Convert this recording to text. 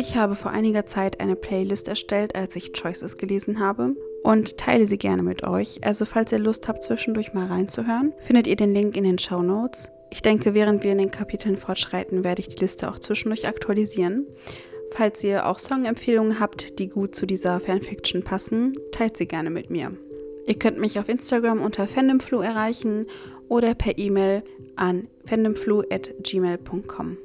Ich habe vor einiger Zeit eine Playlist erstellt, als ich Choices gelesen habe und teile sie gerne mit euch. Also falls ihr Lust habt, zwischendurch mal reinzuhören, findet ihr den Link in den Show Notes. Ich denke, während wir in den Kapiteln fortschreiten, werde ich die Liste auch zwischendurch aktualisieren. Falls ihr auch Songempfehlungen habt, die gut zu dieser Fanfiction passen, teilt sie gerne mit mir. Ihr könnt mich auf Instagram unter fandomflu erreichen oder per E-Mail an fandomflu@gmail.com.